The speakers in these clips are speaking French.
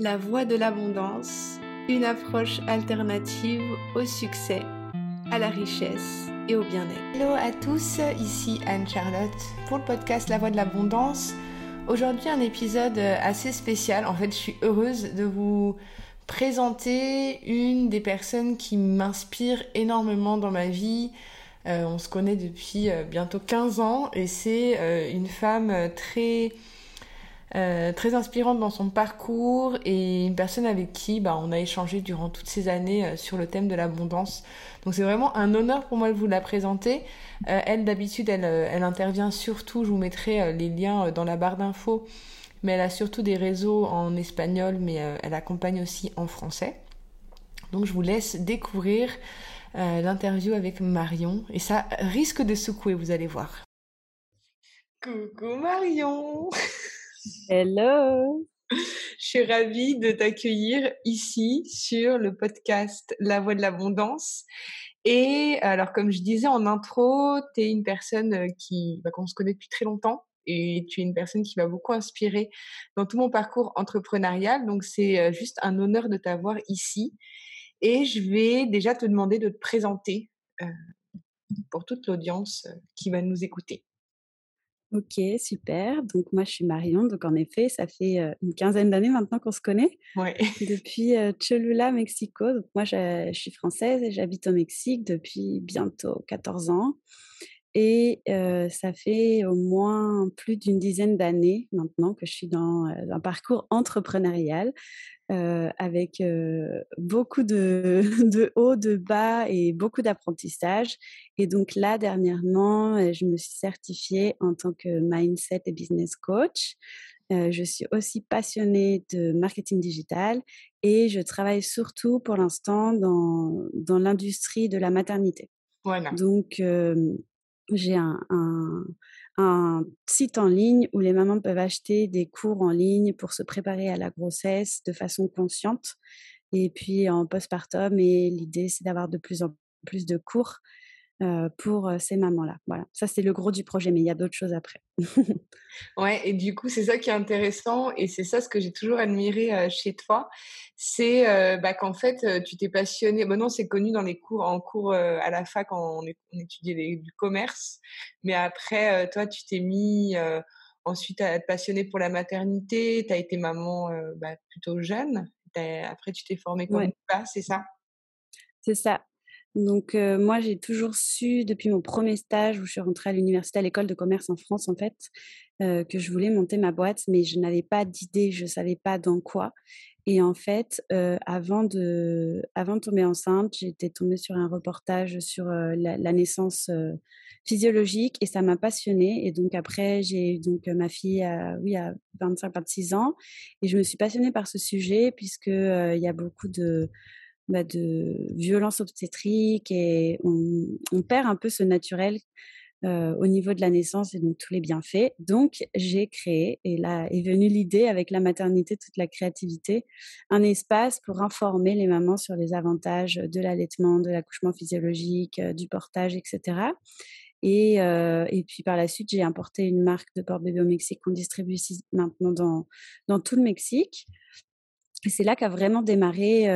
La voie de l'abondance, une approche alternative au succès, à la richesse et au bien-être. Hello à tous, ici Anne-Charlotte pour le podcast La voie de l'abondance. Aujourd'hui un épisode assez spécial. En fait, je suis heureuse de vous présenter une des personnes qui m'inspire énormément dans ma vie. Euh, on se connaît depuis euh, bientôt 15 ans et c'est euh, une femme très euh, très inspirante dans son parcours et une personne avec qui bah, on a échangé durant toutes ces années euh, sur le thème de l'abondance. Donc c'est vraiment un honneur pour moi de vous la présenter. Euh, elle d'habitude elle, elle intervient surtout, je vous mettrai les liens dans la barre d'infos, mais elle a surtout des réseaux en espagnol, mais elle accompagne aussi en français. Donc je vous laisse découvrir l'interview avec Marion et ça risque de secouer, vous allez voir. Coucou Marion Hello Je suis ravie de t'accueillir ici sur le podcast La Voix de l'Abondance. Et alors, comme je disais en intro, tu es une personne euh, qui, bah, qu'on se connaît depuis très longtemps et tu es une personne qui m'a beaucoup inspirée dans tout mon parcours entrepreneurial. Donc, c'est euh, juste un honneur de t'avoir ici. Et je vais déjà te demander de te présenter euh, pour toute l'audience qui va nous écouter. Ok, super. Donc moi, je suis Marion. Donc en effet, ça fait une quinzaine d'années maintenant qu'on se connaît. Ouais. Depuis Cholula, Mexico. Donc moi, je, suis française et j'habite au Mexique depuis bientôt 14 ans. Et ça fait au moins plus d'une dizaine d'années maintenant que je suis dans un parcours entrepreneurial euh, avec euh, beaucoup de, de hauts, de bas et beaucoup d'apprentissage. Et donc là, dernièrement, euh, je me suis certifiée en tant que mindset et business coach. je suis aussi passionnée de marketing digital et je travaille surtout pour l'instant dans, dans l'industrie de la maternité. Voilà. Donc, j'ai un, site en ligne où les mamans peuvent acheter des cours en ligne pour se préparer à la grossesse de façon consciente. Et puis en postpartum, et l'idée, c'est d'avoir de plus en plus de cours euh, pour ces mamans-là. Voilà, ça c'est le gros du projet, mais il y a d'autres choses après. ouais, et du coup, c'est ça qui est intéressant et c'est ça ce que j'ai toujours admiré chez toi, c'est bah, qu'en fait, tu t'es passionné. Bon, non, c'est connu dans les cours, en cours à la fac, on, on étudiait du commerce, mais après, toi, tu t'es mis ensuite à être passionné pour la maternité, tu as été maman bah, plutôt jeune, après, tu t'es formée comme ça, c'est ça? C'est ça. Donc moi, j'ai toujours su depuis mon premier stage où je suis rentrée à l'université, à l'école de commerce en France en fait, que je voulais monter ma boîte, mais je n'avais pas d'idée, je savais pas dans quoi. Et en fait, avant de, avant de tomber enceinte, j'étais tombée sur un reportage sur la, naissance physiologique et ça m'a passionnée. Et donc après, j'ai eu donc ma fille à, oui, à 25-26 ans et je me suis passionnée par ce sujet puisque il y a beaucoup de bah, de violence obstétrique et on, perd un peu ce naturel euh, au niveau de la naissance et donc tous les bienfaits. Donc j'ai créé, et là est venue l'idée avec la maternité, toute la créativité, un espace pour informer les mamans sur les avantages de l'allaitement, de l'accouchement physiologique, euh, du portage, etc. Et, euh, et, puis par la suite, j'ai importé une marque de porte-bébé au Mexique qu'on distribue ici maintenant dans, dans tout le Mexique. Et c'est là qu'a vraiment démarré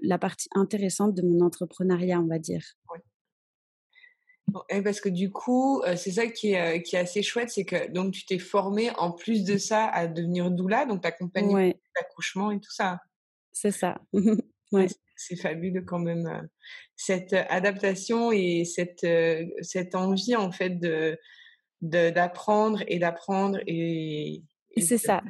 la partie intéressante de mon entrepreneuriat, on va dire. Oui. parce que du coup, c'est ça qui est, qui est assez chouette, c'est que donc tu t'es formée en plus de ça à devenir doula, donc t'accompagnes ouais. l'accouchement et tout ça. C'est ça. ouais. C'est fabuleux quand même cette adaptation et cette cette envie en fait de d'apprendre et d'apprendre et, et c'est ça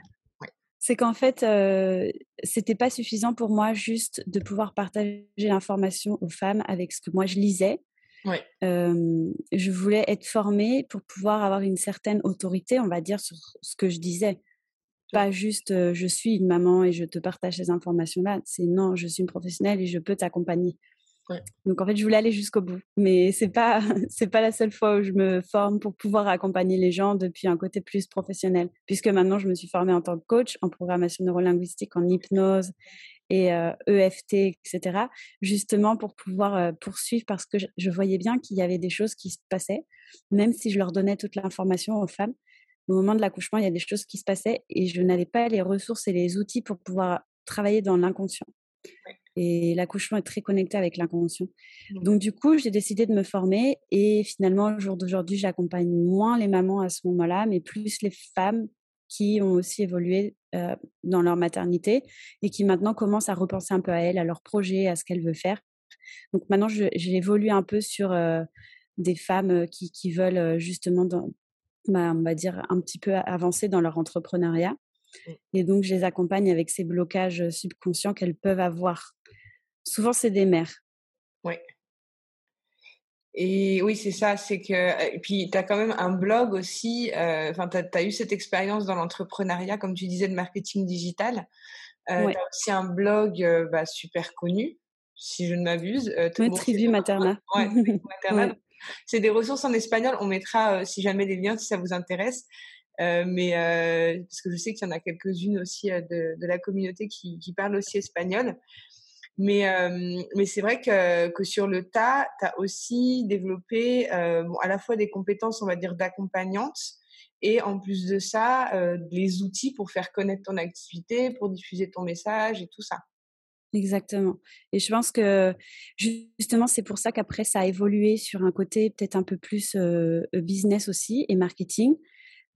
c'est qu'en fait, euh, c'était pas suffisant pour moi juste de pouvoir partager l'information aux femmes avec ce que moi je lisais. je voulais être formée pour pouvoir avoir une certaine autorité, on va dire, sur ce que je disais. Pas juste je suis une maman et je te partage ces informations-là. C'est non, je suis une professionnelle et je peux t'accompagner. Donc en fait, je voulais aller jusqu'au bout, mais c'est pas c'est pas la seule fois où je me forme pour pouvoir accompagner les gens depuis un côté plus professionnel, puisque maintenant je me suis formée en tant que coach en programmation neurolinguistique, en hypnose et EFT, e etc. Justement pour pouvoir poursuivre parce que je, voyais bien qu'il y avait des choses qui se passaient, même si je leur donnais toute l'information aux femmes. Au moment de l'accouchement, il y a des choses qui se passaient et je n'avais pas les ressources et les outils pour pouvoir travailler dans l'inconscient. Et l'accouchement est très connecté avec l'inconscient. Mmh. Donc, du coup, j'ai décidé de me former. Et finalement, au jour d'aujourd'hui, j'accompagne moins les mamans à ce moment-là, mais plus les femmes qui ont aussi évolué dans leur maternité et qui maintenant commencent à repenser un peu à elles, à leur projet, à ce qu'elles veulent faire. Donc maintenant, j'ai évolué un peu sur des femmes qui, qui veulent justement, dans, bah, on va dire, un petit peu avancer dans leur entrepreneuriat. Et donc, je les accompagne avec ces blocages subconscients qu'elles peuvent avoir. Souvent, c'est des mères. Oui. Et oui, c'est ça, c'est que. Et puis, tu as quand même un blog aussi. Enfin, tu as, eu cette expérience dans l'entrepreneuriat, comme tu disais, de marketing digital. Euh, Tu as aussi un blog bah, super connu, si je ne m'abuse. Euh, oui, Tribu Materna. Ouais, Materna. C'est des ressources en espagnol. On mettra, si jamais, les liens si ça vous intéresse. Euh, mais euh, parce que je sais qu'il y en a quelques-unes aussi de, de, la communauté qui, qui parlent aussi espagnol. Mais, euh, mais c'est vrai que, que sur le tas, tu as aussi développé euh, à la fois des compétences, on va dire, d'accompagnante et en plus de ça, euh, les outils pour faire connaître ton activité, pour diffuser ton message et tout ça. Exactement. Et je pense que justement, c'est pour ça qu'après, ça a évolué sur un côté peut-être un peu plus euh, business aussi et marketing.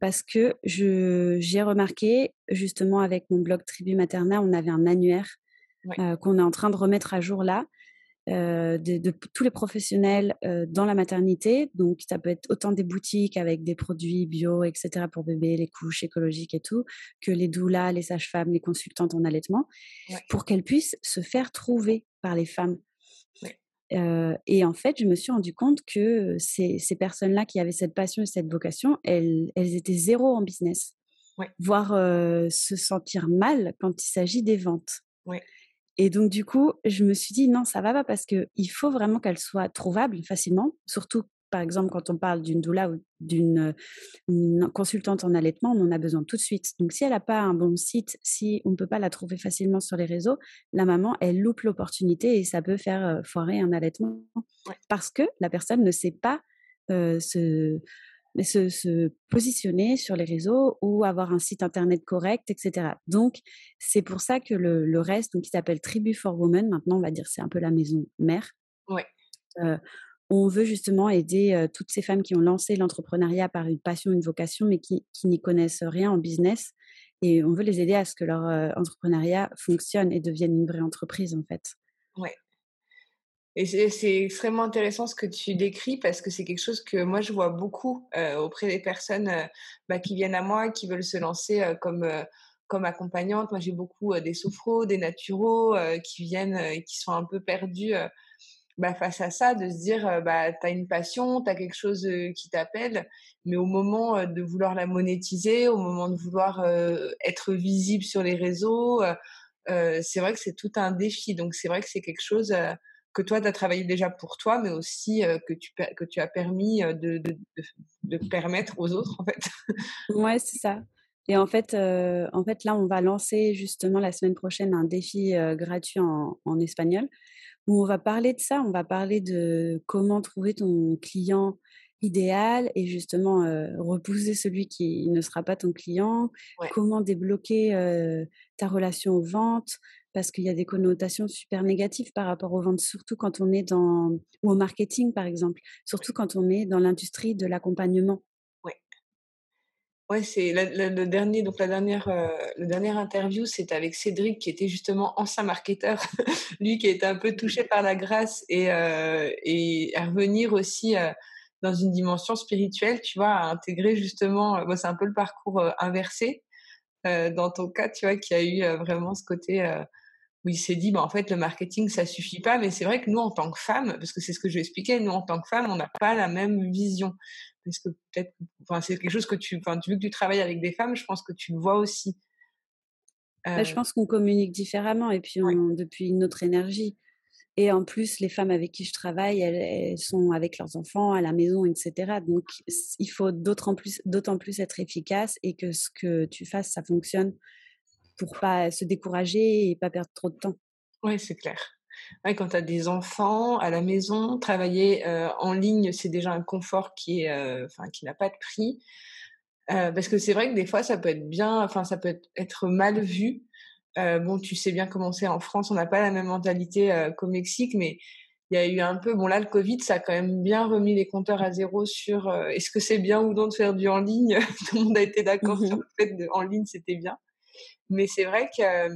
Parce que j'ai remarqué, justement, avec mon blog Tribu Materna, on avait un annuaire qu'on est en train de remettre à jour là. de, tous les professionnels dans la maternité. Donc, ça peut être autant des boutiques avec des produits bio, etc. pour bébés, les couches écologiques et tout, que les doulas, les sages-femmes, les consultantes en allaitement, pour qu'elles puissent se faire trouver par les femmes. Et en fait, je me suis rendu compte que ces, ces personnes-là qui avaient cette passion et cette vocation, elles, elles étaient zéro en business, voire se sentir mal quand il s'agit des ventes. Et donc, du coup, je me suis dit, non, ça va pas parce qu'il faut vraiment qu'elle soit trouvable facilement, surtout par exemple, quand on parle d'une doula ou d'une consultante en allaitement, on en a besoin tout de suite. Donc, si elle n'a pas un bon site, si on ne peut pas la trouver facilement sur les réseaux, la maman, elle loupe l'opportunité et ça peut faire foirer un allaitement parce que la personne ne sait pas se, mais se, positionner sur les réseaux ou avoir un site internet correct, etc. Donc, c'est pour ça que le, reste, donc, qui s'appelle Tribu for Women, maintenant, on va dire c'est un peu la maison mère. Ouais. Euh, on veut justement aider euh, toutes ces femmes qui ont lancé l'entrepreneuriat par une passion, une vocation, mais qui, qui n'y connaissent rien en business. Et on veut les aider à ce que leur euh, entrepreneuriat fonctionne et devienne une vraie entreprise, en fait. Ouais, et c'est extrêmement intéressant ce que tu décris parce que c'est quelque chose que moi je vois beaucoup euh, auprès des personnes euh, bah, qui viennent à moi, qui veulent se lancer euh, comme comme accompagnante. Moi j'ai beaucoup des sophros, des naturaux qui viennent et qui sont un peu perdus bah, face à ça, de se dire bah tu as une passion, tu as quelque chose qui t'appelle, mais au moment de vouloir la monétiser, au moment de vouloir être visible sur les réseaux, c'est vrai que c'est tout un défi. Donc c'est vrai que c'est quelque chose que toi, tu as travaillé déjà pour toi, mais aussi que, tu, que tu as permis de, permettre aux autres, en fait. Ouais, c'est ça. Et en fait, en fait, là, on va lancer justement la semaine prochaine un défi gratuit en, espagnol où on va parler de ça, on va parler de comment trouver ton client idéal et justement repousser celui qui ne sera pas ton client, comment débloquer ta relation aux ventes, parce qu'il y a des connotations super négatives par rapport aux ventes, surtout quand on est dans, ou au marketing par exemple, surtout quand on est dans l'industrie de l'accompagnement. Ouais, c'est le, dernier, donc la dernière, euh, le dernier interview, c'était avec Cédric qui était justement ancien marketeur, lui qui était un peu touché par la grâce et, euh, et à revenir aussi euh, dans une dimension spirituelle, tu vois, à intégrer justement, c'est un peu le parcours inversé. dans ton cas, tu vois, qui a eu vraiment ce côté où il s'est dit, bah, en fait, le marketing, ça suffit pas. Mais c'est vrai que nous, en tant que femmes, parce que c'est ce que je vais expliquer, nous, en tant que femmes, on n'a pas la même vision. Parce que peut-être, enfin, c'est quelque chose que tu, enfin, vu que tu travailles avec des femmes, je pense que tu le vois aussi. Bah, je euh pense qu'on communique différemment et puis on, depuis une autre énergie. Et en plus, les femmes avec qui je travaille, elles, sont avec leurs enfants à la maison, etc. Donc, il faut d'autant plus, d'autant plus être efficace et que ce que tu fasses, ça fonctionne pour pas se décourager et pas perdre trop de temps. Oui, c'est clair. Quand tu as des enfants à la maison, travailler en ligne, c'est déjà un confort qui est, qui n'a pas de prix. parce que c'est vrai que des fois, ça peut être bien, enfin, ça peut être mal vu. bon, tu sais bien comment c'est en France, on n'a pas la même mentalité qu'au Mexique, mais il y a eu un peu, bon là, le Covid, ça a quand même bien remis les compteurs à zéro sur est-ce que c'est bien ou non de faire du en ligne? Tout le monde a été d'accord sur mmh le fait de en ligne, c'était bien. Mais c'est vrai que,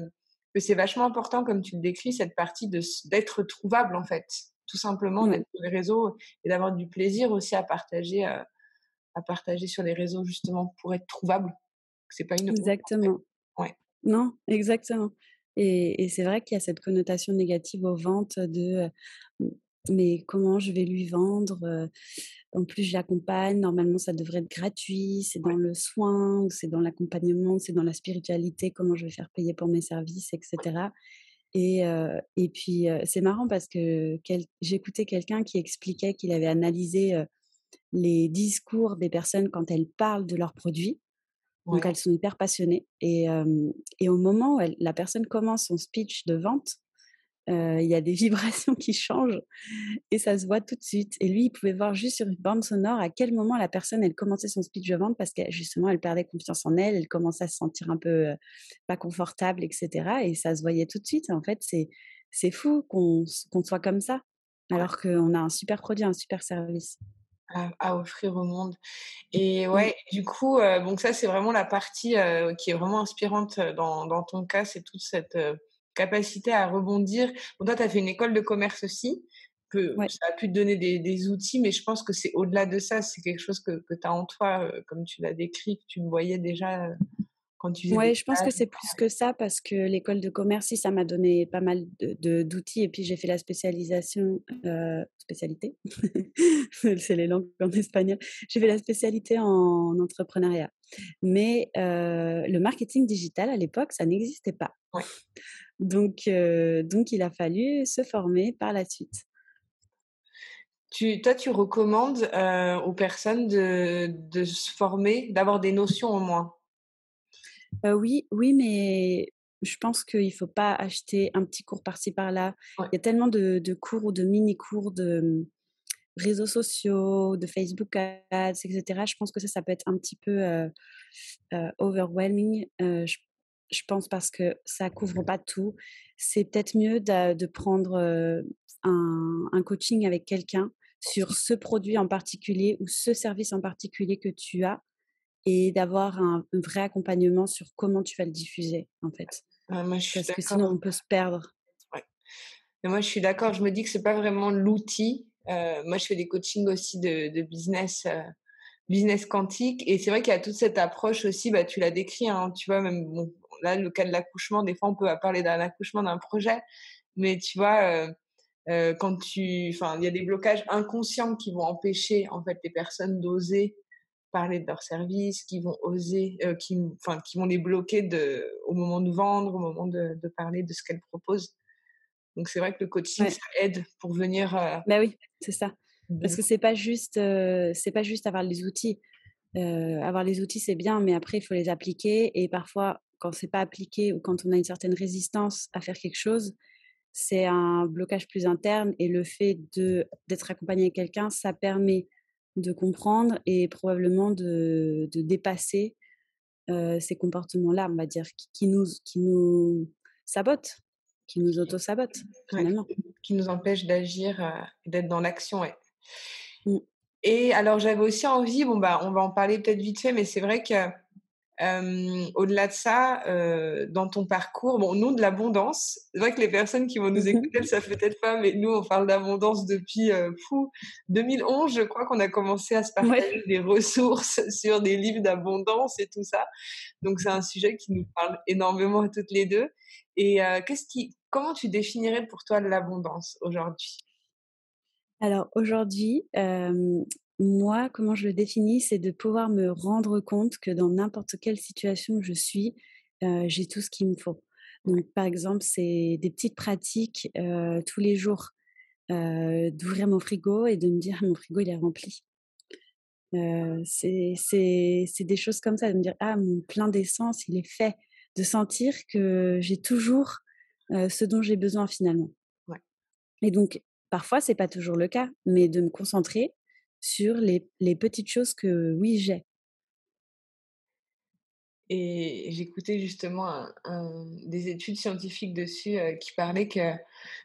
que c'est vachement important, comme tu le décris, cette partie d'être trouvable, en fait. Tout simplement, d'être sur les réseaux et d'avoir du plaisir aussi à partager, à partager sur les réseaux, justement, pour être trouvable. C'est pas une. Exactement. Ouais. Non, exactement. Et, c'est vrai qu'il y a cette connotation négative aux ventes de mais comment je vais lui vendre En plus, je l'accompagne. Normalement, ça devrait être gratuit. C'est dans le soin, c'est dans l'accompagnement, c'est dans la spiritualité. Comment je vais faire payer pour mes services, etc. Et, et puis, c'est marrant parce que j'écoutais quelqu'un qui expliquait qu'il avait analysé les discours des personnes quand elles parlent de leurs produits. Donc, elles sont hyper passionnées. Et, et au moment où la personne commence son speech de vente, il y a des vibrations qui changent et ça se voit tout de suite. Et lui, il pouvait voir juste sur une bande sonore à quel moment la personne, elle commençait son speech de vente parce que justement, elle perdait confiance en elle, elle commençait à se sentir un peu pas confortable, etc. Et ça se voyait tout de suite. En fait, c'est, c'est fou qu'on, soit comme ça alors qu'on a un super produit, un super service. À, offrir au monde. Et mmh. ouais, du coup, donc ça, c'est vraiment la partie qui est vraiment inspirante dans, dans ton cas, c'est toute cette capacité à rebondir. Bon, toi, tu as fait une école de commerce aussi. Que Ça a pu te donner des, outils, mais je pense que c'est au-delà de ça. C'est quelque chose que, que tu as en toi, euh, comme tu l'as décrit, que tu me voyais déjà euh, quand tu faisais. Oui, je pense que c'est plus que ça parce que l'école de commerce, ça m'a donné pas mal d'outils. Et puis, j'ai fait la spécialisation, euh, spécialité, c'est les langues en espagnol. J'ai fait la spécialité en entrepreneuriat. Mais le marketing digital, à l'époque, ça n'existait pas. Ouais. Donc, donc, il a fallu se former par la suite. Tu, toi, tu recommandes aux personnes de, de, se former, d'avoir des notions au moins? Oui, oui, mais je pense qu'il ne faut pas acheter un petit cours par-ci par-là. Il y a tellement de, de cours ou de mini-cours de réseaux sociaux, de Facebook Ads, etc. Je pense que ça, ça peut être un petit peu overwhelming. Je, je pense parce que ça couvre pas tout. C'est peut-être mieux de, prendre un, un, coaching avec quelqu'un sur ce produit en particulier ou ce service en particulier que tu as et d'avoir un, vrai accompagnement sur comment tu vas le diffuser en fait. moi, je parce que sinon on peut se perdre. Ouais. moi je suis d'accord, je me dis que c'est pas vraiment l'outil. moi je fais des coachings aussi de, de business business quantique. Et c'est vrai qu'il y a toute cette approche aussi, bah, tu l'as décrit, hein, tu vois, même bon, là, le cas de l'accouchement, des fois, on peut parler d'un accouchement, d'un projet, mais tu vois, euh, euh, quand tu, enfin, il y a des blocages inconscients qui vont empêcher en fait les personnes d'oser parler de leur service, qui vont oser, euh, qui, enfin, qui vont les bloquer de, au moment de vendre, au moment de, de parler de ce qu'elles proposent. Donc c'est vrai que le coaching ça aide pour venir. Ben oui, c'est ça. Parce que c'est pas juste, c'est pas juste avoir les outils. avoir les outils c'est bien, mais après il faut les appliquer et parfois quand c'est pas appliqué ou quand on a une certaine résistance à faire quelque chose, c'est un blocage plus interne et le fait de d'être accompagné avec quelqu'un, ça permet de comprendre et probablement de, de dépasser euh, ces comportements-là, on va dire, qui, nous qui nous sabotent, qui nous auto-sabotent finalement, qui nous empêchent d'agir, euh, d'être dans l'action. Ouais. Mmh. Et alors j'avais aussi envie, bon bah on va en parler peut-être vite fait, mais c'est vrai que au-delà de ça, dans ton parcours, bon, nous, de l'abondance, c'est vrai que les personnes qui vont nous écouter, elles savent peut-être pas, mais nous, on parle d'abondance depuis fou, 2011, je crois qu'on a commencé à se partager des ressources sur des livres d'abondance et tout ça. Donc, c'est un sujet qui nous parle énormément à toutes les deux. Et qu'est-ce qui, comment tu définirais pour toi l'abondance aujourd'hui? Alors aujourd'hui, moi, comment je le définis, c'est de pouvoir me rendre compte que dans n'importe quelle situation où je suis, j'ai tout ce qu'il me faut. Donc, par exemple, c'est des petites pratiques tous les jours, d'ouvrir mon frigo et de me dire mon frigo il est rempli. c'est des choses comme ça, de me dire ah mon plein d'essence il est fait, de sentir que j'ai toujours ce dont j'ai besoin finalement. Et donc parfois c'est pas toujours le cas, mais de me concentrer sur les, petites choses que oui, j'ai. Et j'écoutais justement des études scientifiques dessus qui parlaient que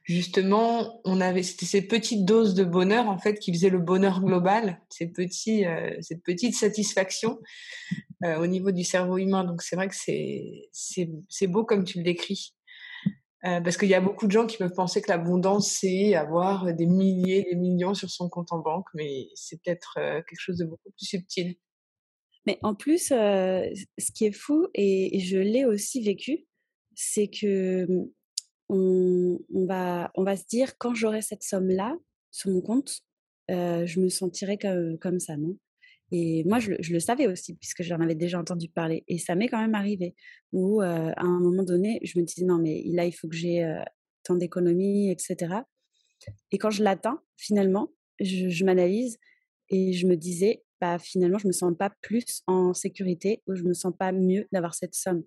justement, on avait c'était ces petites doses de bonheur en fait qui faisaient le bonheur global, ces petits, cette petite satisfaction au niveau du cerveau humain. Donc c'est vrai que c'est c'est beau comme tu le décris. Parce qu'il y a beaucoup de gens qui peuvent penser que l'abondance, c'est avoir des milliers, des millions sur son compte en banque, mais c'est peut-être quelque chose de beaucoup plus subtil. Mais en plus, ce qui est fou, et, je l'ai aussi vécu, c'est que mmh, on, va, on va se dire, quand j'aurai cette somme-là sur mon compte, je me sentirai comme, comme ça, non? Et moi, je, le savais aussi, puisque j'en avais déjà entendu parler. Et ça m'est quand même arrivé, où à un moment donné, je me disais, non, mais là, il faut que j'ai tant d'économies, etc. Et quand je l'atteins, finalement, je, je m'analyse et je me disais, bah, finalement, je me sens pas plus en sécurité ou je me sens pas mieux d'avoir cette somme.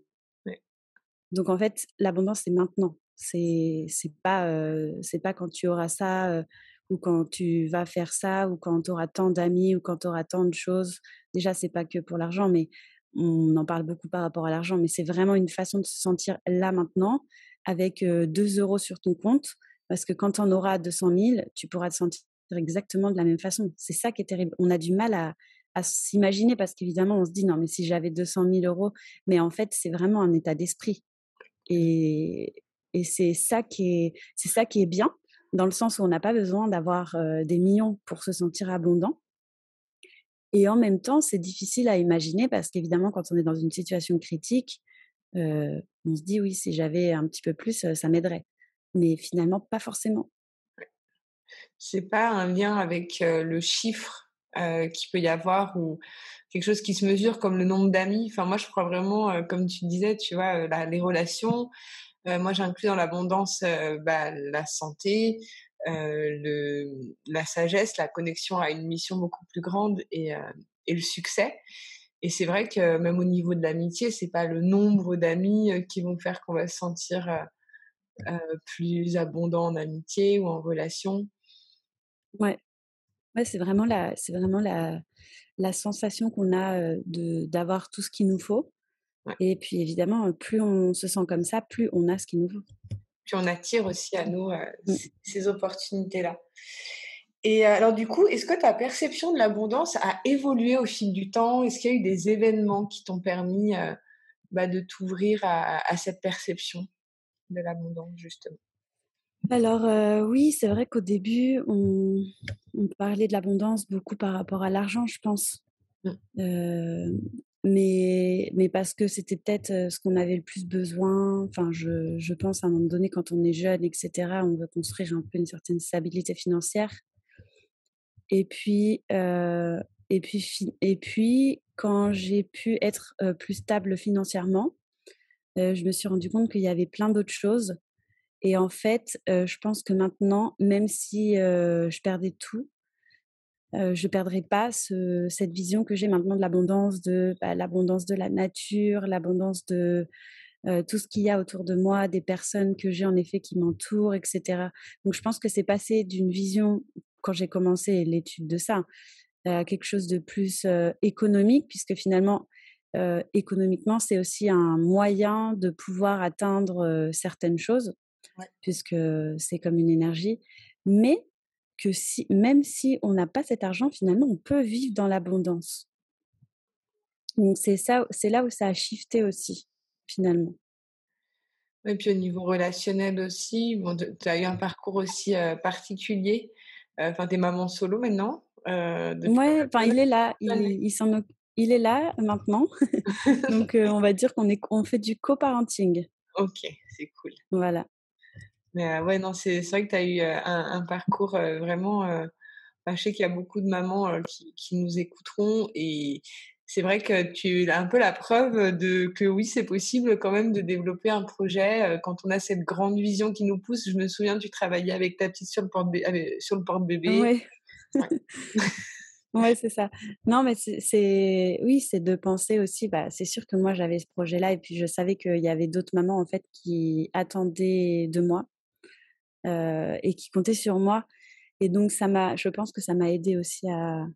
Donc en fait, l'abondance c'est maintenant. C'est pas c'est pas quand tu auras ça ou quand tu vas faire ça ou quand tu auras tant d'amis ou quand tu auras tant de choses. Déjà, c'est pas que pour l'argent, mais on en parle beaucoup par rapport à l'argent, mais c'est vraiment une façon de se sentir là maintenant avec 2 euros sur ton compte. Parce que quand tu en auras 200 000, tu pourras te sentir exactement de la même façon. C'est ça qui est terrible. On a du mal à, s'imaginer parce qu'évidemment, on se dit non, mais si j'avais 200 000 euros, mais en fait, c'est vraiment un état d'esprit. Et, c'est ça qui est, c'est ça qui est bien, dans le sens où on n'a pas besoin d'avoir des millions pour se sentir abondant. Et en même temps, c'est difficile à imaginer parce qu'évidemment, quand on est dans une situation critique, on se dit oui, si j'avais un petit peu plus, ça m'aiderait. Mais finalement, pas forcément c'est pas un lien avec le chiffre qu'il peut y avoir ou quelque chose qui se mesure comme le nombre d'amis? Enfin, moi, je crois vraiment, comme tu disais, tu vois, les relations. Moi, j'inclus dans l'abondance bah, la santé, le, la sagesse, la connexion à une mission beaucoup plus grande et, le succès. Et c'est vrai que même au niveau de l'amitié, c'est pas le nombre d'amis qui vont faire qu'on va se sentir plus abondant en amitié ou en relation. Ouais. C'est vraiment la c'est vraiment la sensation qu'on a, de d'avoir tout ce qu'il nous faut et puis évidemment, plus on se sent comme ça, plus on a ce qu'il nous faut. Puis on attire aussi à nous, mmh. ces opportunités-là. Et alors du coup, est-ce que ta perception de l'abondance a évolué au fil du temps? Est-ce qu'il y a eu des événements qui t'ont permis, bah, de t'ouvrir à à cette perception de l'abondance justement? Alors oui, c'est vrai qu'au début, on, parlait de l'abondance beaucoup par rapport à l'argent, je pense. Mmh. Mais, mais parce que c'était peut-être ce qu'on avait le plus besoin. Enfin, je, je, pense à un moment donné, quand on est jeune, etc., on veut construire un peu une certaine stabilité financière. Et puis, et puis, et puis quand j'ai pu être plus stable financièrement, je me suis rendu compte qu'il y avait plein d'autres choses et en fait, je pense que maintenant, même si je perdais tout, je ne perdrai pas cette vision que j'ai maintenant de l'abondance, de bah, l'abondance de la nature, l'abondance de tout ce qu'il y a autour de moi, des personnes que j'ai en effet qui m'entourent, etc. Donc je pense que c'est passé d'une vision, quand j'ai commencé l'étude de ça, à quelque chose de plus économique, puisque finalement, économiquement, c'est aussi un moyen de pouvoir atteindre certaines choses puisque c'est comme une énergie. Mais que si, même si on n'a pas cet argent, finalement, on peut vivre dans l'abondance. Donc c'est ça, c'est là où ça a shifté aussi, finalement. Et puis au niveau relationnel aussi, bon, tu as eu un parcours aussi particulier. Enfin, t'es maman solo maintenant. Euh, ouais, enfin, il est là, il, il, il est là maintenant. Donc, on va dire qu'on est, on fait du coparenting. Ok, c'est cool. Voilà. Mais ouais, non, c'est vrai que tu as eu un, parcours vraiment. Bah, je sais qu'il y a beaucoup de mamans qui, qui, nous écouteront et c'est vrai que tu as un peu la preuve de que oui, c'est possible quand même de développer un projet quand on a cette grande vision qui nous pousse. Je me souviens, tu travaillais avec ta petite sur le porte-bébé. Sur le porte -bébé. Ouais. ouais, c'est ça. Non, mais c'est oui, c'est de penser aussi. Bah, c'est sûr que moi j'avais ce projet-là et puis je savais qu'il y avait d'autres mamans en fait qui attendaient de moi et qui comptait sur moi. Et donc, ça m'a, je pense que ça m'a aidé aussi à,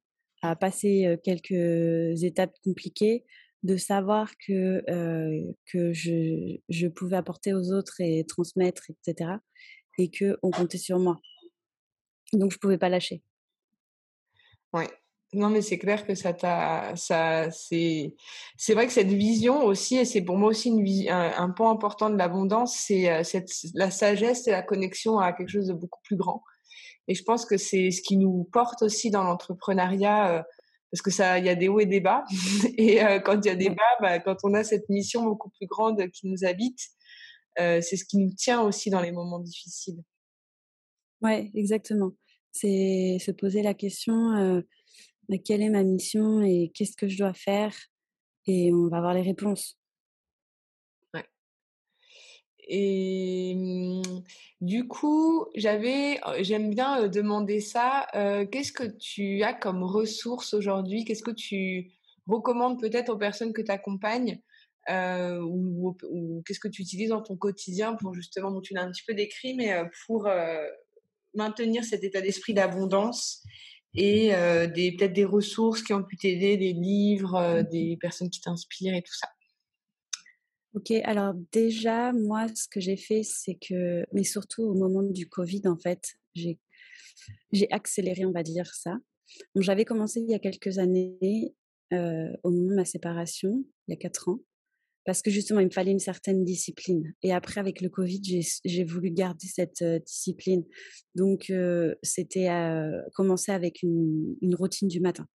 passer quelques étapes compliquées de savoir que, que je, je, pouvais apporter aux autres et transmettre, etc. Et qu'on comptait sur moi. Donc, je ne pouvais pas lâcher. Ouais. Non, mais c'est clair que ça t'a, ça, c'est, c'est vrai que cette vision aussi, et c'est pour moi aussi une, un, un point important de l'abondance, c'est cette, la sagesse et la connexion à quelque chose de beaucoup plus grand. Et je pense que c'est ce qui nous porte aussi dans l'entrepreneuriat parce que ça, il y a des hauts et des bas. et euh, quand il y a des bas, bah, quand on a cette mission beaucoup plus grande qui nous habite, euh, c'est ce qui nous tient aussi dans les moments difficiles. Ouais, exactement. C'est se poser la question euh, quelle est ma mission et qu'est-ce que je dois faire, et on va avoir les réponses. Et mmh, du coup, j'avais, j'aime bien demander ça. Qu'est-ce que tu as comme ressources aujourd'hui? Qu'est-ce que tu recommandes peut-être aux personnes que tu accompagnes ou, qu'est-ce que tu utilises dans ton quotidien pour justement, dont tu l'as un petit peu décrit, mais pour maintenir cet état d'esprit d'abondance et des peut-être des ressources qui ont pu t'aider, des livres, mmh des personnes qui t'inspirent et tout ça. Ok, alors déjà, moi, ce que j'ai fait, c'est que, mais surtout au moment du Covid, en fait, j'ai, j'ai accéléré, on va dire ça. j'avais commencé il y a quelques années, euh, au moment de ma séparation, il y a quatre ans, parce que justement, il me fallait une certaine discipline. Et après, avec le Covid, j'ai, voulu garder cette euh, discipline. Donc, euh, c'était commencer avec une, une routine du matin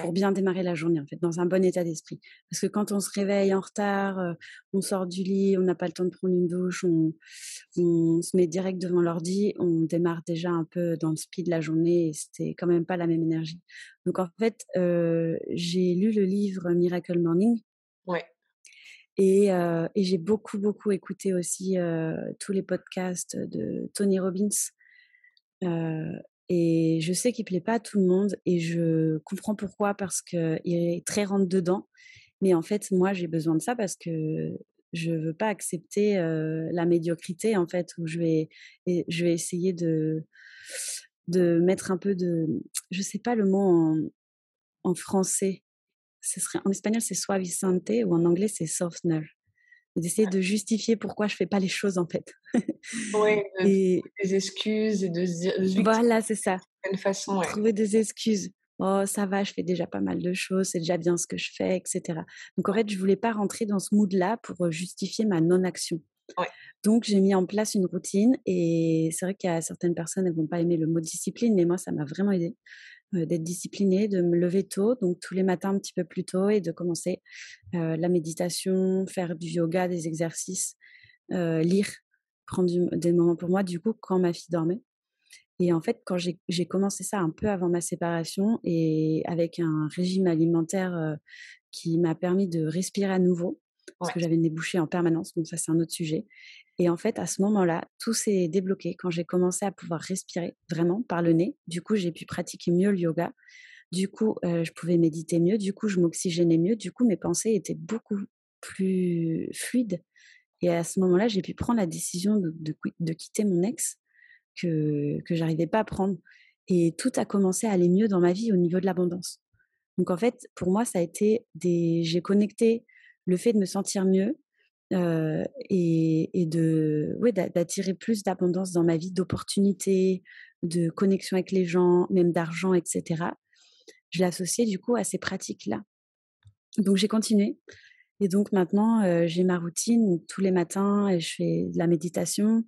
pour bien démarrer la journée, en fait, dans un bon état d'esprit. Parce que quand on se réveille en retard, euh, on sort du lit, on n'a pas le temps de prendre une douche, on, se met direct devant l'ordi, on démarre déjà un peu dans le speed de la journée et c'était quand même pas la même énergie. Donc, en fait, euh, j'ai lu le livre Miracle Morning. Ouais. Et, euh, et j'ai beaucoup, beaucoup écouté aussi tous les podcasts de Tony Robbins. Et je sais qu'il plaît pas à tout le monde et je comprends pourquoi parce qu'il est très rentre dedans. Mais en fait, moi, j'ai besoin de ça parce que je veux pas accepter la médiocrité en fait où je vais je vais essayer de de mettre un peu de je sais pas le mot en français. Ce serait en espagnol c'est suavizante ou en anglais c'est softener d'essayer de justifier pourquoi je fais pas les choses en fait. Oui, et des excuses et de se dire. Voilà, c'est ça. De façon. Trouver des excuses. Oh, ça va, je fais déjà pas mal de choses, c'est déjà bien ce que je fais, etc. Donc en fait, je voulais pas rentrer dans ce mood-là pour justifier ma non-action. Ouais. Donc j'ai mis en place une routine et c'est vrai qu'il y a certaines personnes, elles vont pas aimer le mot discipline, mais moi ça m'a vraiment aidé. Euh, d'être disciplinée, de me lever tôt, donc tous les matins un petit peu plus tôt et de commencer euh, la méditation, faire du yoga, des exercices, euh, lire, prendre des moments pour moi, du coup, quand ma fille dormait. Et en fait, quand j'ai commencé ça un peu avant ma séparation et avec un régime alimentaire qui m'a permis de respirer à nouveau, parce que j'avais une bouchées en permanence, donc ça c'est un autre sujet. Et en fait, à ce moment-là, tout s'est débloqué quand j'ai commencé à pouvoir respirer vraiment par le nez. Du coup, j'ai pu pratiquer mieux le yoga. Du coup, euh, je pouvais méditer mieux. Du coup, je m'oxygénais mieux. Du coup, mes pensées étaient beaucoup plus fluides. Et à ce moment-là, j'ai pu prendre la décision de, quitter mon ex que, que j'arrivais pas à prendre. Et tout a commencé à aller mieux dans ma vie au niveau de l'abondance. Donc en fait, pour moi, ça a été des. J'ai connecté le fait de me sentir mieux et, de ouais, d'attirer plus d'abondance dans ma vie, d'opportunités, de connexion avec les gens, même d'argent, etc. Je l'ai du coup à ces pratiques-là. Donc j'ai continué. Et donc maintenant, j'ai ma routine tous les matins et je fais de la méditation.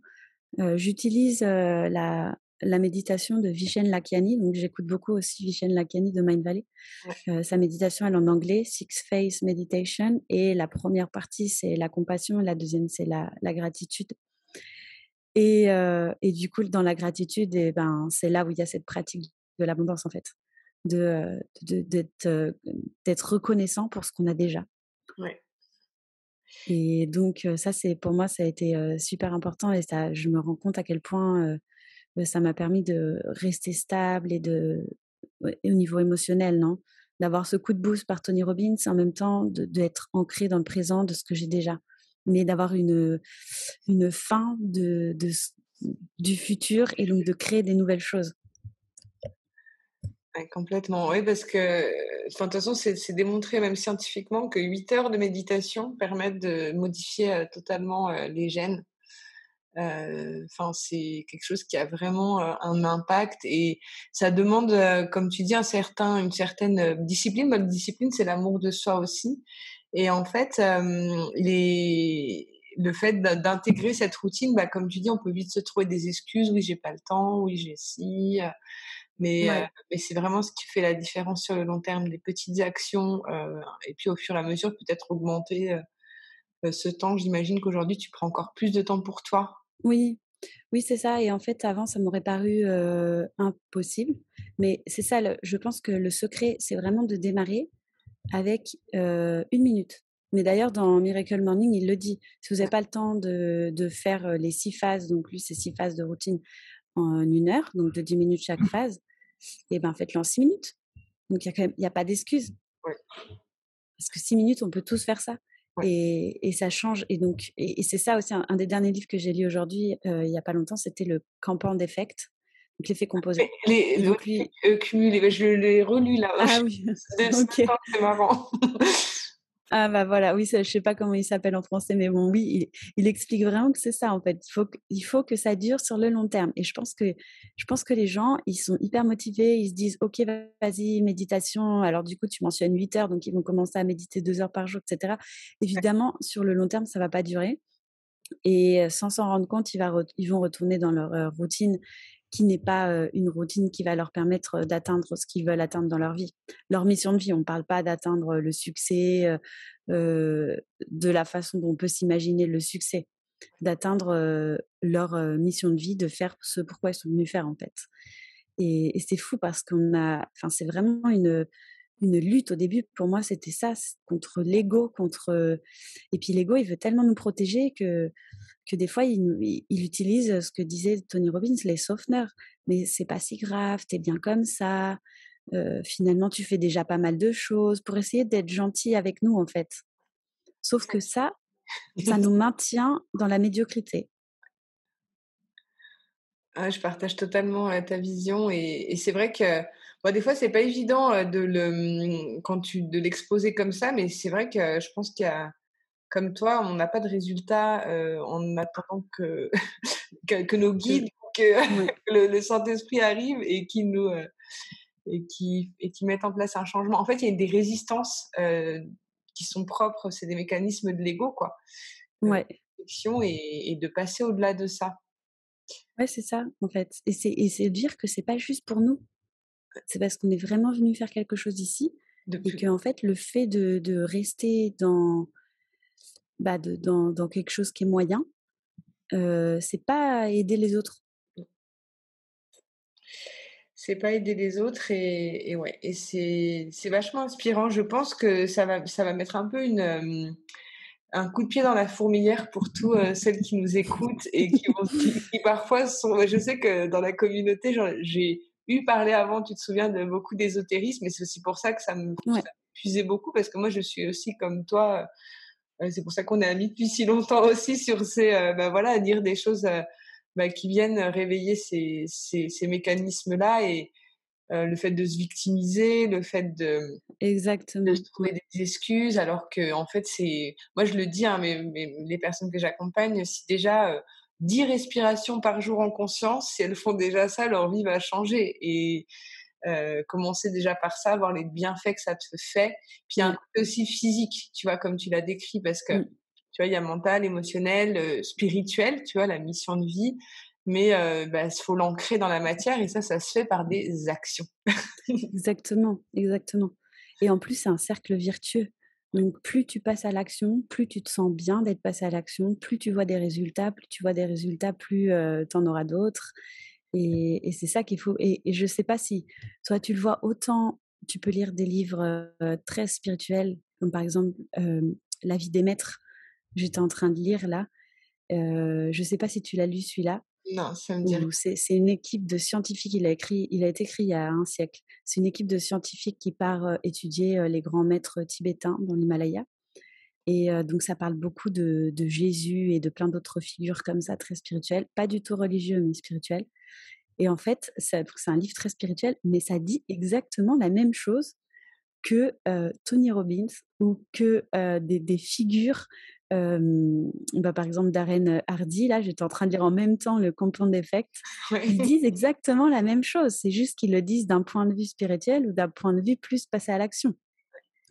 J'utilise la, la méditation de Vishen Lakiani. Donc, j'écoute beaucoup aussi Vishen Lakiani de Mind Valley. Euh, sa méditation, elle est en anglais, Six Phase Meditation. Et la première partie, c'est la compassion. La deuxième, c'est la, gratitude. Et, euh, et, du coup, dans la gratitude, et eh ben, c'est là où il y a cette pratique de l'abondance, en fait. De, d'être, euh, d'être reconnaissant pour ce qu'on a déjà. Et donc, ça, c'est pour moi, ça a été super important. Et ça, je me rends compte à quel point bah, ça m'a permis de rester stable et de au niveau émotionnel, non? D'avoir ce coup de boost par Tony Robbins, en même temps d'être ancré dans le présent de ce que j'ai déjà, mais d'avoir une une fin de, de, du futur et donc de créer des nouvelles choses. complètement, oui, parce que, de toute façon, c'est démontré même scientifiquement que 8 heures de méditation permettent de modifier totalement les gènes. Enfin, c'est quelque chose qui a vraiment un impact et ça demande, comme tu dis, un certain, une certaine discipline. Bonne discipline, c'est l'amour de soi aussi. Et en fait, les, le fait d'intégrer cette routine, bah, comme tu dis, on peut vite se trouver des excuses. Oui, j'ai pas le temps. Oui, j'ai si. Mais, mais c'est vraiment ce qui fait la différence sur le long terme, des petites actions. et puis au fur et à mesure, peut-être augmenter ce temps. J'imagine qu'aujourd'hui, tu prends encore plus de temps pour toi. Oui, oui, c'est ça. Et en fait, avant, ça m'aurait paru impossible. Mais c'est ça, je pense que le secret, c'est vraiment de démarrer avec une minute. Mais d'ailleurs, dans Miracle Morning, il le dit. Si vous n'avez pas le temps de, de, faire les six phases, donc lui, c'est six phases de routine en une heure, donc de dix minutes chaque phase, et eh ben faites-le en six minutes. Donc, il n'y a, a pas d'excuse. Parce que six minutes, on peut tous faire ça. Et, et, ça change. Et donc, et, c'est ça aussi, un, des derniers livres que j'ai lu aujourd'hui, il n'y a pas longtemps, c'était le Compound Effect. Donc l'effet composé. Les, les, je l'ai relu là. Ah oui, c'est marrant. Ah bah voilà, oui, je sais pas comment il s'appelle en français, mais bon, oui, il, explique vraiment que c'est ça en fait. Il faut, il faut que ça dure sur le long terme. Et je pense que, je pense que les gens, ils sont hyper motivés, ils se disent, ok, vas-y, méditation. Alors du coup, tu mentionnes 8 heures, donc ils vont commencer à méditer 2 heures par jour, etc. Évidemment, sur le long terme, ça va pas durer. Et sans s'en rendre compte, ils, ils vont retourner dans leur routine qui n'est pas une routine qui va leur permettre d'atteindre ce qu'ils veulent atteindre dans leur vie. Leur mission de vie, on ne parle pas d'atteindre le succès de la façon dont on peut s'imaginer le succès, d'atteindre leur mission de vie, de faire ce pourquoi ils sont venus faire en fait. Et, c'est fou parce qu'on a, enfin c'est vraiment une une lutte au début pour moi c'était ça contre l'ego contre et puis l'ego il veut tellement nous protéger que que des fois, il, il, utilise ce que disait Tony Robbins, les softeners. Mais c'est pas si grave, tu es bien comme ça. Euh, finalement, tu fais déjà pas mal de choses pour essayer d'être gentil avec nous, en fait. Sauf que ça, ça nous maintient dans la médiocrité. Ah, je partage totalement ta vision et, c'est vrai que bon, des fois c'est pas évident euh, de le quand tu de l'exposer comme ça, mais c'est vrai que je pense qu'il y a comme toi, on n'a pas de résultat euh, en attendant que, que, nos guides, que le, Saint-Esprit arrive et qui nous euh, et qui et qui mettent en place un changement. En fait, il y a des résistances euh, qui sont propres, c'est des mécanismes de l'ego, quoi. Ouais. Et, et de passer au-delà de ça. Ouais, c'est ça, en fait. Et c'est de dire que c'est pas juste pour nous. C'est parce qu'on est vraiment venu faire quelque chose ici. Et que, en fait, le fait de, de rester dans, bah, de, dans, dans, quelque chose qui est moyen, euh, c'est pas aider les autres. C'est pas aider les autres et, et ouais et c'est vachement inspirant. Je pense que ça va ça va mettre un peu une un coup de pied dans la fourmilière pour tous celles qui nous écoutent et qui, vont, qui, parfois sont. Je sais que dans la communauté, j'ai eu parlé avant, tu te souviens de beaucoup d'ésotérisme, et c'est aussi pour ça que ça me ouais. beaucoup parce que moi je suis aussi comme toi c'est pour ça qu'on est amis depuis si longtemps aussi sur ces, bah, voilà, à dire des choses bah, qui viennent réveiller ces, ces, ces mécanismes-là et le fait de se victimiser, le fait de, Exactement. de se trouver des excuses, alors que en fait c'est, moi je le dis, hein, mais, mais, les personnes que j'accompagne, si déjà 10 respirations par jour en conscience, si elles font déjà ça, leur vie va changer et euh, commencer déjà par ça, voir les bienfaits que ça te fait. Puis il un côté aussi physique, tu vois, comme tu l'as décrit, parce que tu vois, il y a mental, émotionnel, euh, spirituel, tu vois, la mission de vie. Mais il euh, bah, faut l'ancrer dans la matière et ça, ça se fait par des actions. exactement, exactement. Et en plus, c'est un cercle vertueux. Donc, plus tu passes à l'action, plus tu te sens bien d'être passé à l'action, plus tu vois des résultats, plus tu vois des résultats, plus tu en auras d'autres. Et, c'est ça qu'il faut. Et, je ne sais pas si toi, tu le vois autant, tu peux lire des livres très spirituels, comme par exemple La vie des maîtres. J'étais en train de lire là. je ne sais pas si tu l'as lu celui-là. Non, ça me dit C'est une équipe de scientifiques. Il a, écrit, il a été écrit il y a un siècle. C'est une équipe de scientifiques qui part étudier les grands maîtres tibétains dans l'Himalaya. Et donc, ça parle beaucoup de, de, Jésus et de plein d'autres figures comme ça, très spirituelles. Pas du tout religieux, mais spirituelles. Et en fait, c'est un livre très spirituel, mais ça dit exactement la même chose que Tony Robbins ou que des, figures, bah, par exemple Darren Hardy, là j'étais en train de lire en même temps le Compound Effect, ils disent exactement la même chose, c'est juste qu'ils le disent d'un point de vue spirituel ou d'un point de vue plus passé à l'action.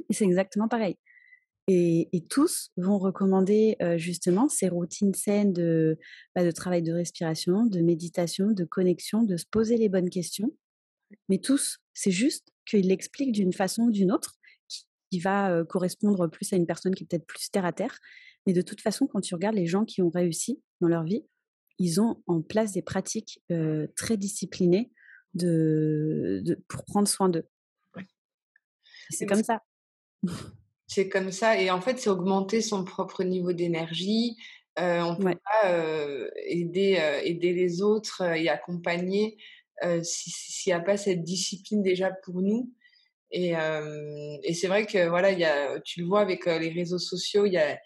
Et c'est exactement pareil. Et, tous vont recommander justement ces routines saines de, bah, de travail de respiration, de méditation, de connexion, de se poser les bonnes questions. Mais tous, c'est juste qu'ils l'expliquent d'une façon ou d'une autre qui, va correspondre plus à une personne qui est peut-être plus terre à terre. Mais de toute façon, quand tu regardes les gens qui ont réussi dans leur vie, ils ont en place des pratiques très disciplinées de, pour prendre soin d'eux. C'est comme ça. C'est comme ça. Et en fait, c'est augmenter son propre niveau d'énergie. Euh, on peut pas euh, aider, aider les autres et accompagner s'il n'y a pas cette discipline déjà pour nous. Et, et c'est vrai que voilà, y a, tu le vois avec les réseaux sociaux, il, y a,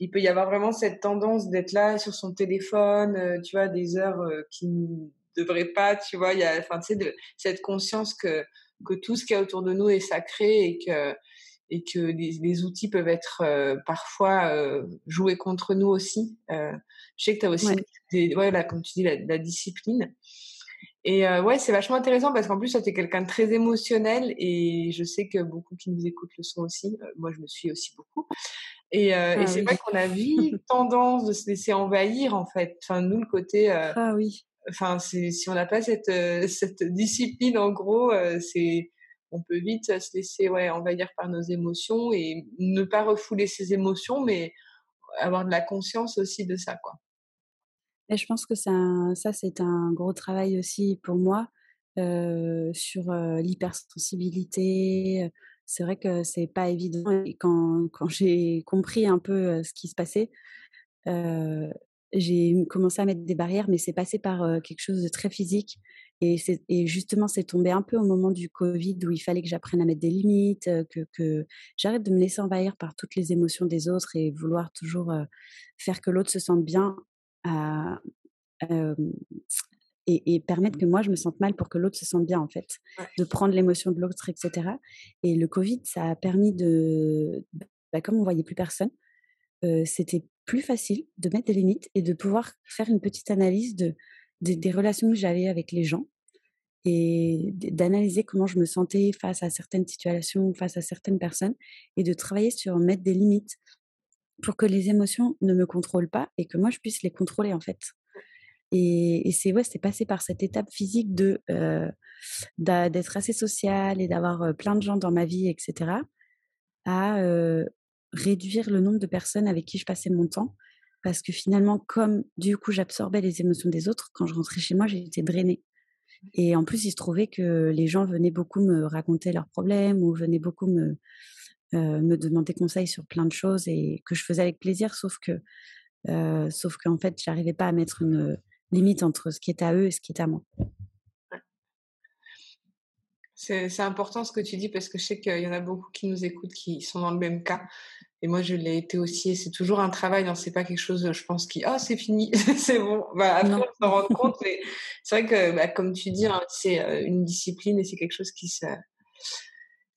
il peut y avoir vraiment cette tendance d'être là sur son téléphone, tu vois, des heures qui ne devraient pas, tu vois. Il y a, enfin, tu sais, de, cette conscience que, que tout ce qui est autour de nous est sacré et que et que les, outils peuvent être euh, parfois euh, joués contre nous aussi. Euh, je sais que tu as aussi, Des, ouais, là, comme tu dis, la, discipline. Et ouais, c'est vachement intéressant parce qu'en plus, tu es quelqu'un de très émotionnel et je sais que beaucoup qui nous écoutent le sont aussi. moi, je me suis aussi beaucoup. Et, ah et c'est vrai qu'on a vite tendance de se laisser envahir, en fait. Enfin, nous, le côté. ah oui. Enfin, si on n'a pas cette, cette discipline, en gros, c'est on peut vite se laisser ouais, envahir par nos émotions et ne pas refouler ses émotions, mais avoir de la conscience aussi de ça. Quoi. Et je pense que ça, c'est un gros travail aussi pour moi sur l'hypersensibilité. C'est vrai que c'est pas évident. Et quand, j'ai compris un peu ce qui se passait, j'ai commencé à mettre des barrières, mais c'est passé par quelque chose de très physique. Et, justement, c'est tombé un peu au moment du Covid où il fallait que j'apprenne à mettre des limites, que, j'arrête de me laisser envahir par toutes les émotions des autres et vouloir toujours faire que l'autre se sente bien et, permettre que moi je me sente mal pour que l'autre se sente bien en fait, de prendre l'émotion de l'autre, etc. Et le Covid, ça a permis de, bah, comme on voyait plus personne, c'était plus facile de mettre des limites et de pouvoir faire une petite analyse de des, relations que j'avais avec les gens et d'analyser comment je me sentais face à certaines situations, face à certaines personnes, et de travailler sur mettre des limites pour que les émotions ne me contrôlent pas et que moi je puisse les contrôler en fait. Et, c'est ouais, c'est passé par cette étape physique de euh, d'être assez sociale et d'avoir plein de gens dans ma vie, etc., à euh, réduire le nombre de personnes avec qui je passais mon temps parce que finalement, comme du coup j'absorbais les émotions des autres, quand je rentrais chez moi, j'étais drainée. Et en plus, il se trouvait que les gens venaient beaucoup me raconter leurs problèmes ou venaient beaucoup me, euh, me demander conseil sur plein de choses et que je faisais avec plaisir, sauf que, euh, sauf qu'en fait, j'arrivais pas à mettre une limite entre ce qui est à eux et ce qui est à moi. C'est important ce que tu dis parce que je sais qu'il y en a beaucoup qui nous écoutent qui sont dans le même cas. Et moi, je l'ai été aussi. Et c'est toujours un travail. Hein, c'est pas quelque chose, je pense, qui, oh, c'est fini, c'est bon. Bah, après, on s'en rend compte. c'est vrai que, bah, comme tu dis, hein, c'est euh, une discipline et c'est quelque chose qui se,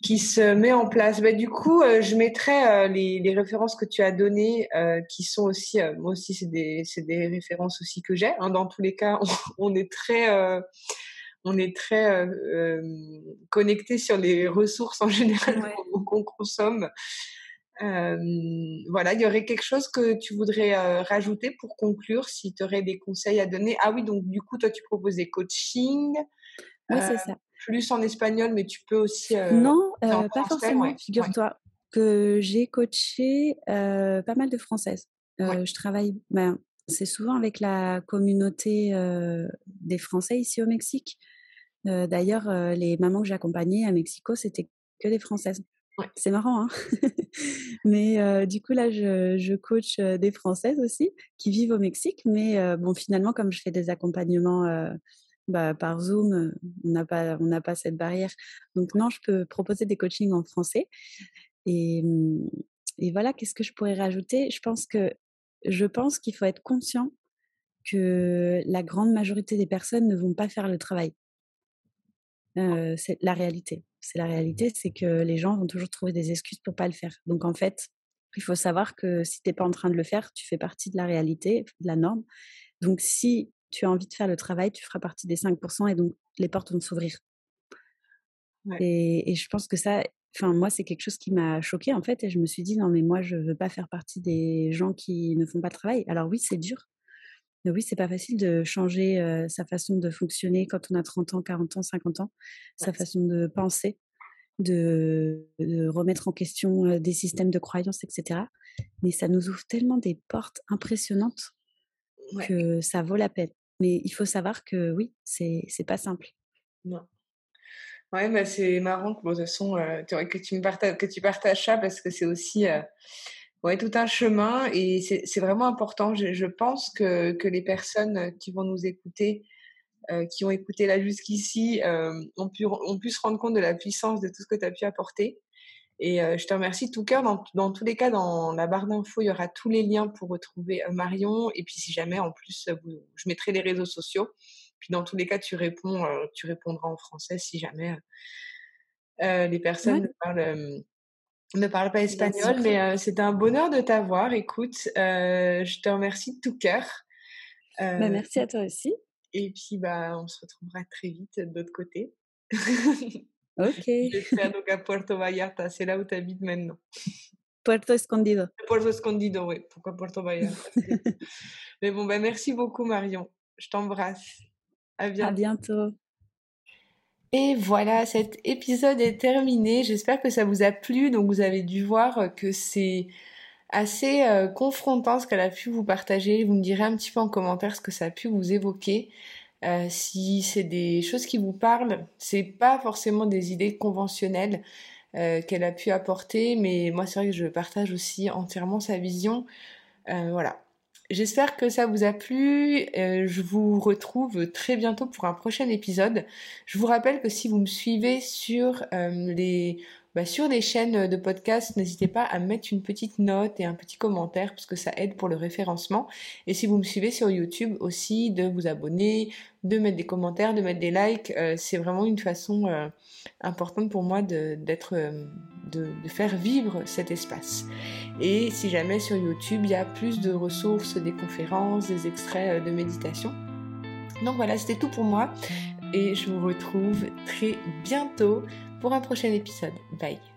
qui se met en place. Bah, du coup, euh, je mettrai euh, les, les, références que tu as données, qui sont aussi, moi aussi, c'est des, des, références aussi que j'ai. Hein. Dans tous les cas, on, est très on est très connecté sur les ressources en général qu'on consomme. voilà, il y aurait quelque chose que tu voudrais rajouter pour conclure, si tu aurais des conseils à donner? Ah oui, donc du coup, toi, tu proposes des coachings. Oui, c'est ça. Plus en espagnol, mais tu peux aussi. non, pas forcément. Figure-toi que j'ai coaché pas mal de Françaises. Je travaille, ben, c'est souvent avec la communauté des Français ici au Mexique. D'ailleurs, les mamans que j'accompagnais à Mexico, c'était que des Françaises. C'est marrant, hein Mais du coup, là, je, je, coach des Françaises aussi qui vivent au Mexique. Mais bon, finalement, comme je fais des accompagnements bah, par Zoom, on n'a pas, on pas cette barrière. Donc, non, je peux proposer des coachings en français. Et, mmh, et voilà, qu'est-ce que je pourrais rajouter? Je pense que je pense qu'il faut être conscient que la grande majorité des personnes ne vont pas faire le travail. c'est la réalité. C'est la réalité, c'est que les gens vont toujours trouver des excuses pour pas le faire. Donc en fait, il faut savoir que si tu n'es pas en train de le faire, tu fais partie de la réalité, de la norme. Donc si tu as envie de faire le travail, tu feras partie des 5% et donc les portes vont s'ouvrir. Et, je pense que ça, enfin moi, c'est quelque chose qui m'a choquée en fait. Et je me suis dit, non, mais moi, je veux pas faire partie des gens qui ne font pas de travail. Alors oui, c'est dur. Mais oui, c'est pas facile de changer sa façon de fonctionner quand on a 30 ans, 40 ans, 50 ans, sa façon de penser, de, remettre en question des systèmes de croyances, etc. Mais ça nous ouvre tellement des portes impressionnantes que ça vaut la peine. Mais il faut savoir que oui, c'est pas simple. Non. Ouais, bah c'est marrant que, bon, de que, tu me partages, que tu partages ça parce que c'est aussi ouais, tout un chemin et c'est vraiment important. Je, je, pense que, que les personnes qui vont nous écouter, qui ont écouté là jusqu'ici, ont, pu, ont pu se rendre compte de la puissance de tout ce que tu as pu apporter. Et je te remercie de tout cœur. Dans, dans, tous les cas, dans la barre d'infos, il y aura tous les liens pour retrouver Marion. Et puis, si jamais, en plus, je mettrai les réseaux sociaux. Puis, dans tous les cas, tu réponds, tu répondras en français si jamais les personnes ne, parlent, ne, parlent, pas espagnol. Mais c'est un bonheur de t'avoir. Écoute, je te remercie de tout cœur. Bah, merci à toi aussi. Et puis, bah, on se retrouvera très vite de l'autre côté. Ok. Donc à Puerto Vallarta, c'est là où tu habites maintenant. Puerto Escondido. Puerto Escondido, oui. Pourquoi Puerto Vallarta Mais bon, ben merci beaucoup Marion. Je t'embrasse. À bientôt. À bientôt. Et voilà, cet épisode est terminé. J'espère que ça vous a plu. Donc vous avez dû voir que c'est assez euh, confrontant ce qu'elle a pu vous partager. Vous me direz un petit peu en commentaire ce que ça a pu vous évoquer. Euh, si c'est des choses qui vous parlent, c'est pas forcément des idées conventionnelles euh, qu'elle a pu apporter, mais moi c'est vrai que je partage aussi entièrement sa vision. Euh, voilà. J'espère que ça vous a plu. je vous retrouve très bientôt pour un prochain épisode. Je vous rappelle que si vous me suivez sur les bah, sur des chaînes de podcast, n'hésitez pas à mettre une petite note et un petit commentaire parce que ça aide pour le référencement. Et si vous me suivez sur YouTube aussi, de vous abonner, de mettre des commentaires, de mettre des likes, euh, c'est vraiment une façon euh, importante pour moi d'être, euh, de, faire vivre cet espace. Et si jamais sur YouTube il y a plus de ressources, des conférences, des extraits de méditation. Donc voilà, c'était tout pour moi et je vous retrouve très bientôt pour un prochain épisode. Bye